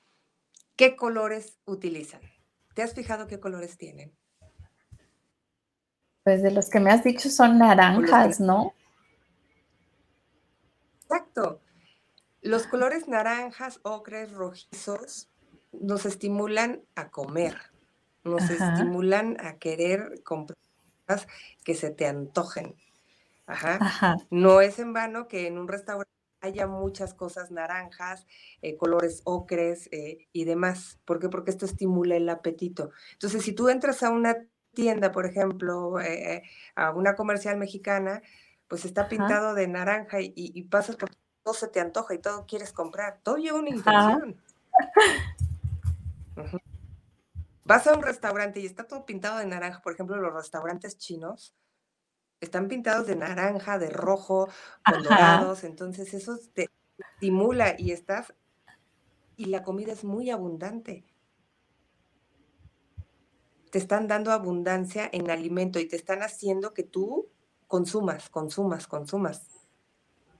¿Qué colores utilizan? ¿Te has fijado qué colores tienen? Pues de los que me has dicho son naranjas, ¿no? Exacto. Los colores naranjas, ocres, rojizos nos estimulan a comer, nos estimulan a querer comprar que se te antojen. Ajá. No es en vano que en un restaurante haya muchas cosas naranjas, eh, colores ocres eh, y demás. ¿Por qué? Porque esto estimula el apetito. Entonces, si tú entras a una tienda, por ejemplo, eh, a una comercial mexicana, pues está pintado de naranja y, pasas por todo se te antoja y todo quieres comprar. Todo lleva una intención. Vas a un restaurante y está todo pintado de naranja, por ejemplo, los restaurantes chinos están pintados de naranja, de rojo, con dorados, entonces eso te estimula y estás y la comida es muy abundante te están dando abundancia en alimento y te están haciendo que tú consumas, consumas, consumas.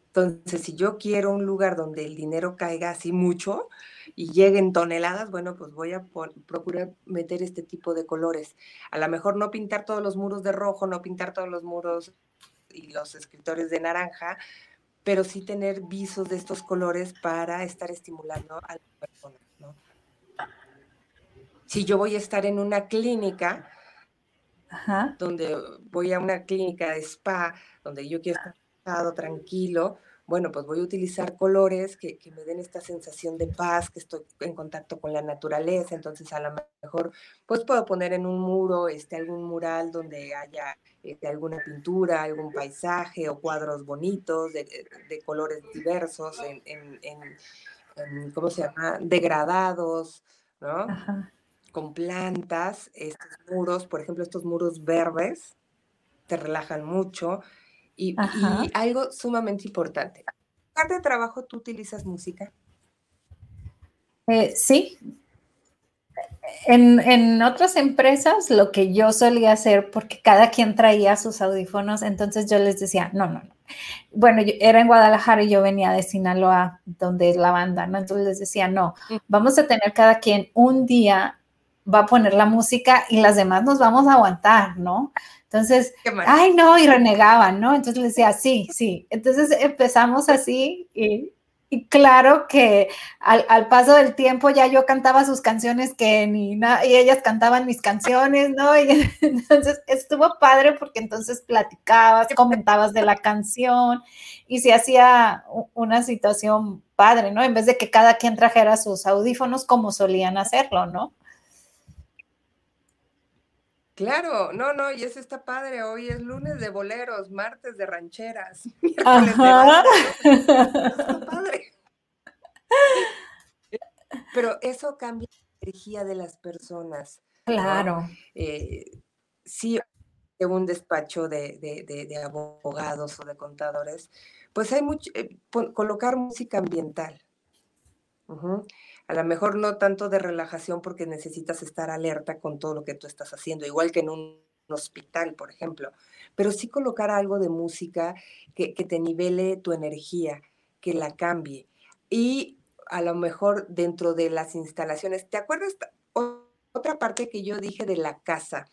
Entonces, si yo quiero un lugar donde el dinero caiga así mucho y lleguen toneladas, bueno, pues voy a procurar meter este tipo de colores. A lo mejor no pintar todos los muros de rojo, no pintar todos los muros y los escritores de naranja, pero sí tener visos de estos colores para estar estimulando a la persona si yo voy a estar en una clínica, donde voy a una clínica de spa, donde yo quiero estar tranquilo, bueno, pues voy a utilizar colores que, me den esta sensación de paz, que estoy en contacto con la naturaleza, entonces a lo mejor pues puedo poner en un muro este, algún mural donde haya este, alguna pintura, algún paisaje o cuadros bonitos de, colores diversos, en, ¿cómo se llama? Degradados, ¿no? Con plantas, estos muros, por ejemplo, estos muros verdes, te relajan mucho. Y, algo sumamente importante. ¿En de trabajo tú utilizas música? Eh, sí. En, en, otras empresas lo que yo solía hacer, porque cada quien traía sus audífonos, entonces yo les decía, no, no, no. Bueno, yo, era en Guadalajara y yo venía de Sinaloa, donde es la banda, ¿no? Entonces les decía, no, vamos a tener cada quien un día va a poner la música y las demás nos vamos a aguantar, ¿no? Entonces, ay, no, y renegaban, ¿no? Entonces le decía, sí, sí. Entonces empezamos así y, claro que al, paso del tiempo ya yo cantaba sus canciones que ni nada, y ellas cantaban mis canciones, ¿no? Y entonces estuvo padre porque entonces platicabas, comentabas de la canción y se hacía una situación padre, ¿no? En vez de que cada quien trajera sus audífonos como solían hacerlo, ¿no? Claro, no, no, y eso está padre. Hoy es lunes de boleros, martes de rancheras, miércoles Está padre. Pero eso cambia la energía de las personas. Claro. Eh, sí, de un despacho de, abogados o de contadores, pues hay mucho, eh, colocar música ambiental. A lo mejor no tanto de relajación porque necesitas estar alerta con todo lo que tú estás haciendo, igual que en un hospital, por ejemplo, pero sí colocar algo de música que, que te nivele tu energía, que la cambie. Y a lo mejor dentro de las instalaciones, ¿te acuerdas otra parte que yo dije de la casa,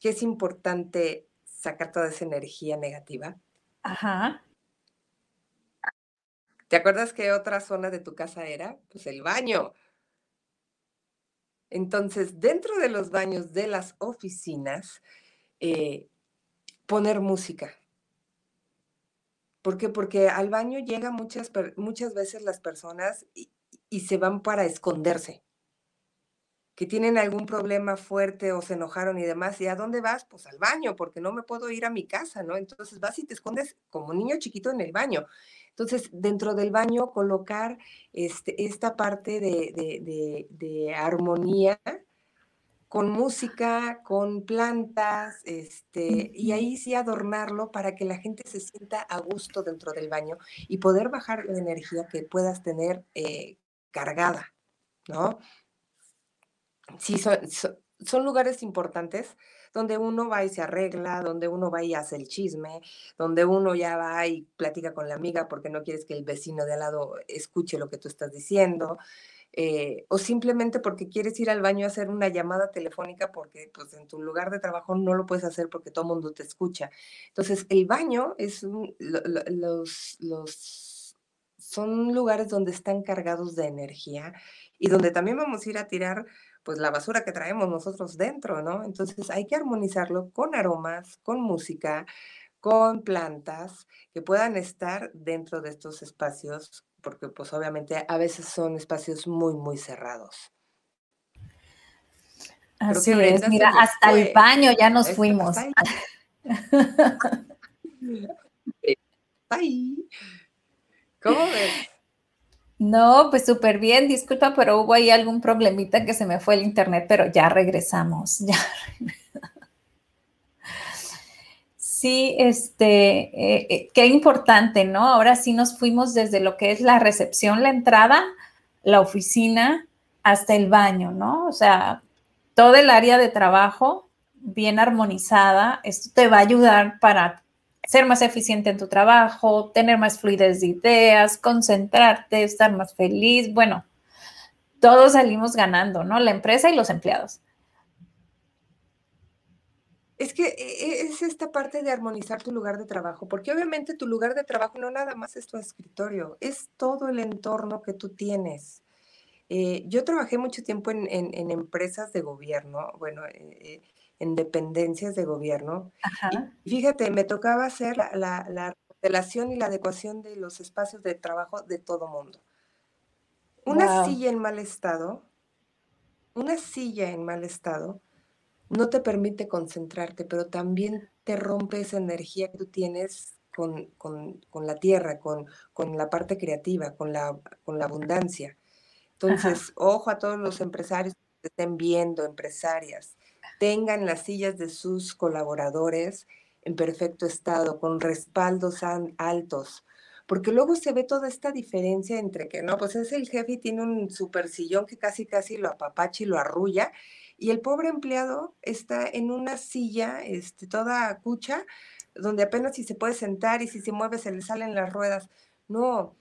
que es importante sacar toda esa energía negativa? Ajá. ¿Te acuerdas qué otra zona de tu casa era? Pues el baño. Entonces, dentro de los baños de las oficinas, eh, poner música. ¿Por qué? Porque al baño llegan muchas, muchas veces las personas y, y se van para esconderse que tienen algún problema fuerte o se enojaron y demás, ¿y a dónde vas? Pues al baño, porque no me puedo ir a mi casa, ¿no? Entonces vas y te escondes como niño chiquito en el baño. Entonces, dentro del baño, colocar este, esta parte de, armonía con música, con plantas, este, y ahí sí adornarlo para que la gente se sienta a gusto dentro del baño y poder bajar la energía que puedas tener eh, cargada, ¿no? Sí, son, lugares importantes donde uno va y se arregla, donde uno va y hace el chisme, donde uno ya va y platica con la amiga porque no quieres que el vecino de al lado escuche lo que tú estás diciendo, eh, o simplemente porque quieres ir al baño a hacer una llamada telefónica porque pues, en tu lugar de trabajo no lo puedes hacer porque todo el mundo te escucha. Entonces, el baño es los, los, son lugares donde están cargados de energía y donde también vamos a ir a tirar pues la basura que traemos nosotros dentro, ¿no? Entonces hay que armonizarlo con aromas, con música, con plantas que puedan estar dentro de estos espacios, porque pues obviamente a veces son espacios muy, muy cerrados. Así es, mira, hasta el baño ya nos fuimos. Ahí. ¿Cómo ves? No, pues súper bien, disculpa, pero hubo ahí algún problemita que se me fue el internet, pero ya regresamos, ya. Sí, este, eh, eh, qué importante, ¿no? Ahora sí nos fuimos desde lo que es la recepción, la entrada, la oficina, hasta el baño, ¿no? O sea, todo el área de trabajo bien armonizada, esto te va a ayudar para ser más eficiente en tu trabajo, tener más fluidez de ideas, concentrarte, estar más feliz. Bueno, todos salimos ganando, ¿no? La empresa y los empleados. Es que e, e, es esta parte de armonizar tu lugar de trabajo, porque obviamente tu lugar de trabajo no nada más es tu escritorio, es todo el entorno que tú tienes. Eh, yo trabajé mucho tiempo en, empresas de gobierno, bueno, eh, en dependencias de gobierno. Y fíjate, me tocaba hacer la, la, relación y la adecuación de los espacios de trabajo de todo mundo. Una silla en mal estado, una silla en mal estado, no te permite concentrarte, pero también te rompe esa energía que tú tienes con, la tierra, con, con, la parte creativa, con la, con la abundancia. Entonces, ojo a todos los empresarios que estén viendo, empresarias tengan las sillas de sus colaboradores en perfecto estado, con respaldos altos, porque luego se ve toda esta diferencia entre que no, pues es el jefe y tiene un super sillón que casi casi lo apapacha y lo arrulla, y el pobre empleado está en una silla, este, toda cucha, donde apenas si se puede sentar y si se mueve se le salen las ruedas. No,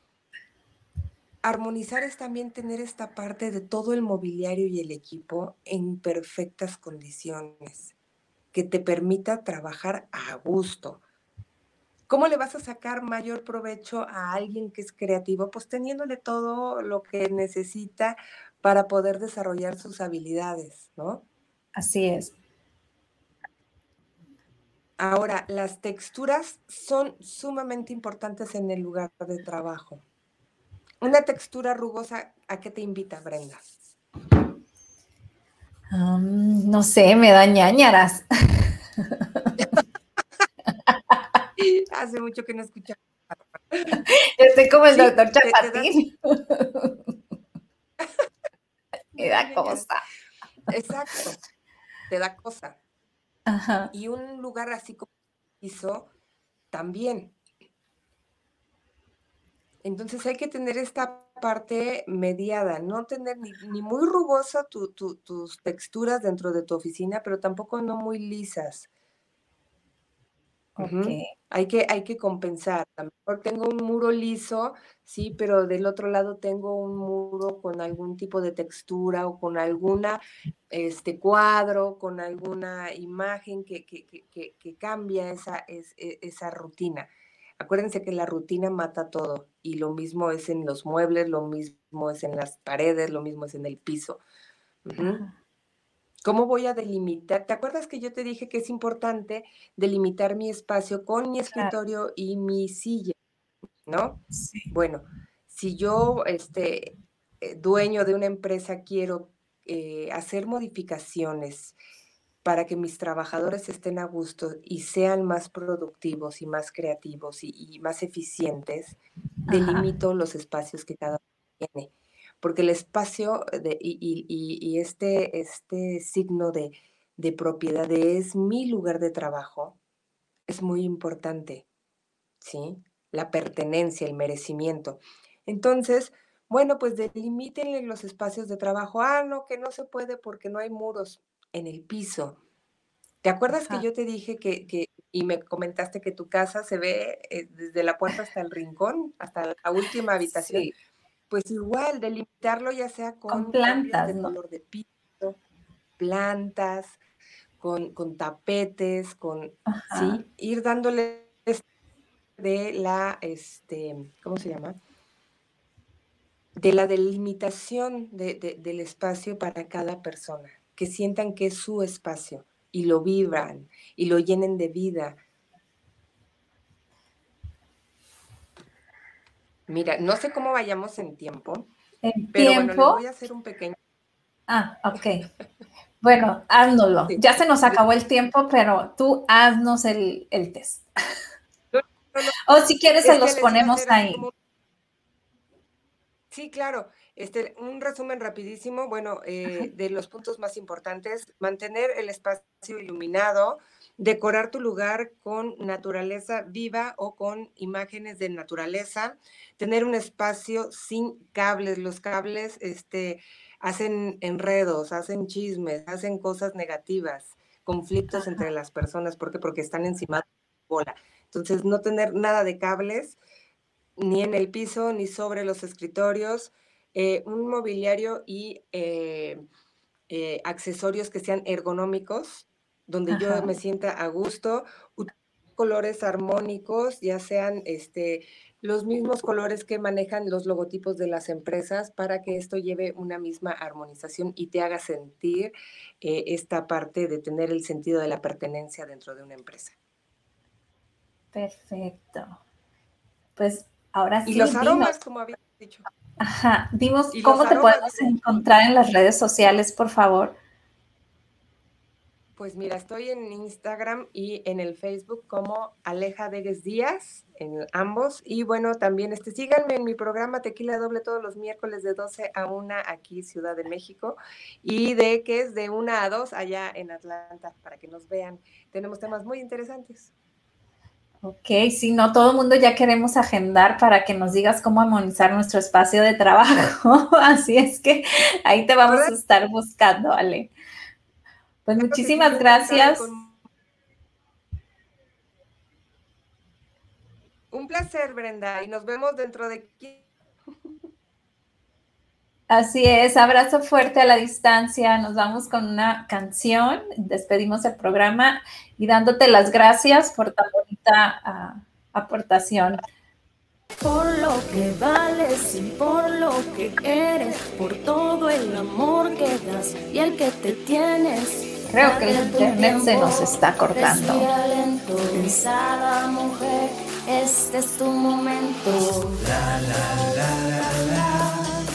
armonizar es también tener esta parte de todo el mobiliario y el equipo en perfectas condiciones, que te permita trabajar a gusto. ¿Cómo le vas a sacar mayor provecho a alguien que es creativo? Pues teniéndole todo lo que necesita para poder desarrollar sus habilidades, ¿no? Así es. Ahora, las texturas son sumamente importantes en el lugar de trabajo. Una textura rugosa, ¿a qué te invita, Brenda? no sé, me da ñañaras. Hace mucho que no escucho. Estoy como el doctor Chapatín. me da cosa. Exacto, te da cosa. Y un lugar así como hizo también Entonces hay que tener esta parte mediada, no tener ni, muy rugosa tus texturas dentro de tu oficina, pero tampoco no muy lisas. Hay que, hay que compensar. A lo mejor tengo un muro liso, sí, pero del otro lado tengo un muro con algún tipo de textura o con alguna este cuadro, con alguna imagen que, que, cambia esa, e, esa rutina. Acuérdense que la rutina mata todo y lo mismo es en los muebles, lo mismo es en las paredes, lo mismo es en el piso. ¿Cómo voy a delimitar? ¿Te acuerdas que yo te dije que es importante delimitar mi espacio con mi escritorio y mi silla? ¿No? Sí. Bueno, si yo, este, eh, dueño de una empresa, quiero eh, hacer modificaciones para que mis trabajadores estén a gusto y sean más productivos y más creativos y, más eficientes, delimito los espacios que cada uno tiene. Porque el espacio de, y, este, este signo de, de propiedad es mi lugar de trabajo es muy importante, ¿sí? La pertenencia, el merecimiento. Entonces, bueno, pues delimítenle los espacios de trabajo. Ah, no, que no se puede porque no hay muros en el piso. ¿Te acuerdas que yo te dije que, que, y me comentaste que tu casa se ve eh, desde la puerta hasta el rincón, hasta la última habitación? Pues igual, delimitarlo ya sea con, plantas, de color de piso, plantas, con, tapetes, con, sí, ir dándole de la, este, ¿cómo se llama? De la delimitación del espacio para cada persona que sientan que es su espacio y lo vivan y lo llenen de vida. Mira, no sé cómo vayamos en tiempo, pero bueno, voy a hacer un pequeño. Ah, ok. Bueno, haznoslo. Ya se nos acabó el tiempo, pero tú haznos el, test. o si quieres, se los ponemos ahí. Sí, claro. Este, un resumen rapidísimo, bueno, eh, de los puntos más importantes, mantener el espacio iluminado, decorar tu lugar con naturaleza viva o con imágenes de naturaleza, tener un espacio sin cables, los cables este, hacen enredos, hacen chismes, hacen cosas negativas, conflictos entre las personas, ¿por qué? Porque están encima de la bola. Entonces, no tener nada de cables, ni en el piso, ni sobre los escritorios, eh, un mobiliario y eh, eh, accesorios que sean ergonómicos, donde yo me sienta a gusto, colores armónicos, ya sean este, los mismos colores que manejan los logotipos de las empresas para que esto lleve una misma armonización y te haga sentir esta parte de tener el sentido de la pertenencia dentro de una empresa. Perfecto. Pues ahora sí. Y los aromas, como había dicho. Ajá, dimos cómo te podemos encontrar en las redes sociales, por favor. Pues mira, estoy en Instagram y en el Facebook como Aleja Degues Díaz, en ambos. Y bueno, también este, síganme en mi programa Tequila Doble todos los miércoles de 12 a 1 aquí, Ciudad de México. Y de que es de 1 a 2 allá en Atlanta, para que nos vean. Tenemos temas muy interesantes. Ok, si no, todo el mundo ya queremos agendar para que nos digas cómo armonizar nuestro espacio de trabajo. Así es que ahí te vamos a estar buscando, Ale. Pues muchísimas gracias. Un placer, Brenda, y nos vemos dentro de Así es, abrazo fuerte a la distancia. Nos vamos con una canción, despedimos el programa y dándote las gracias por tan bonita ah, aportación. Por lo que vales y por lo que eres, por todo el amor que das y el que te tienes. Creo que el internet se nos está cortando. mujer, este es tu momento. La, la, la,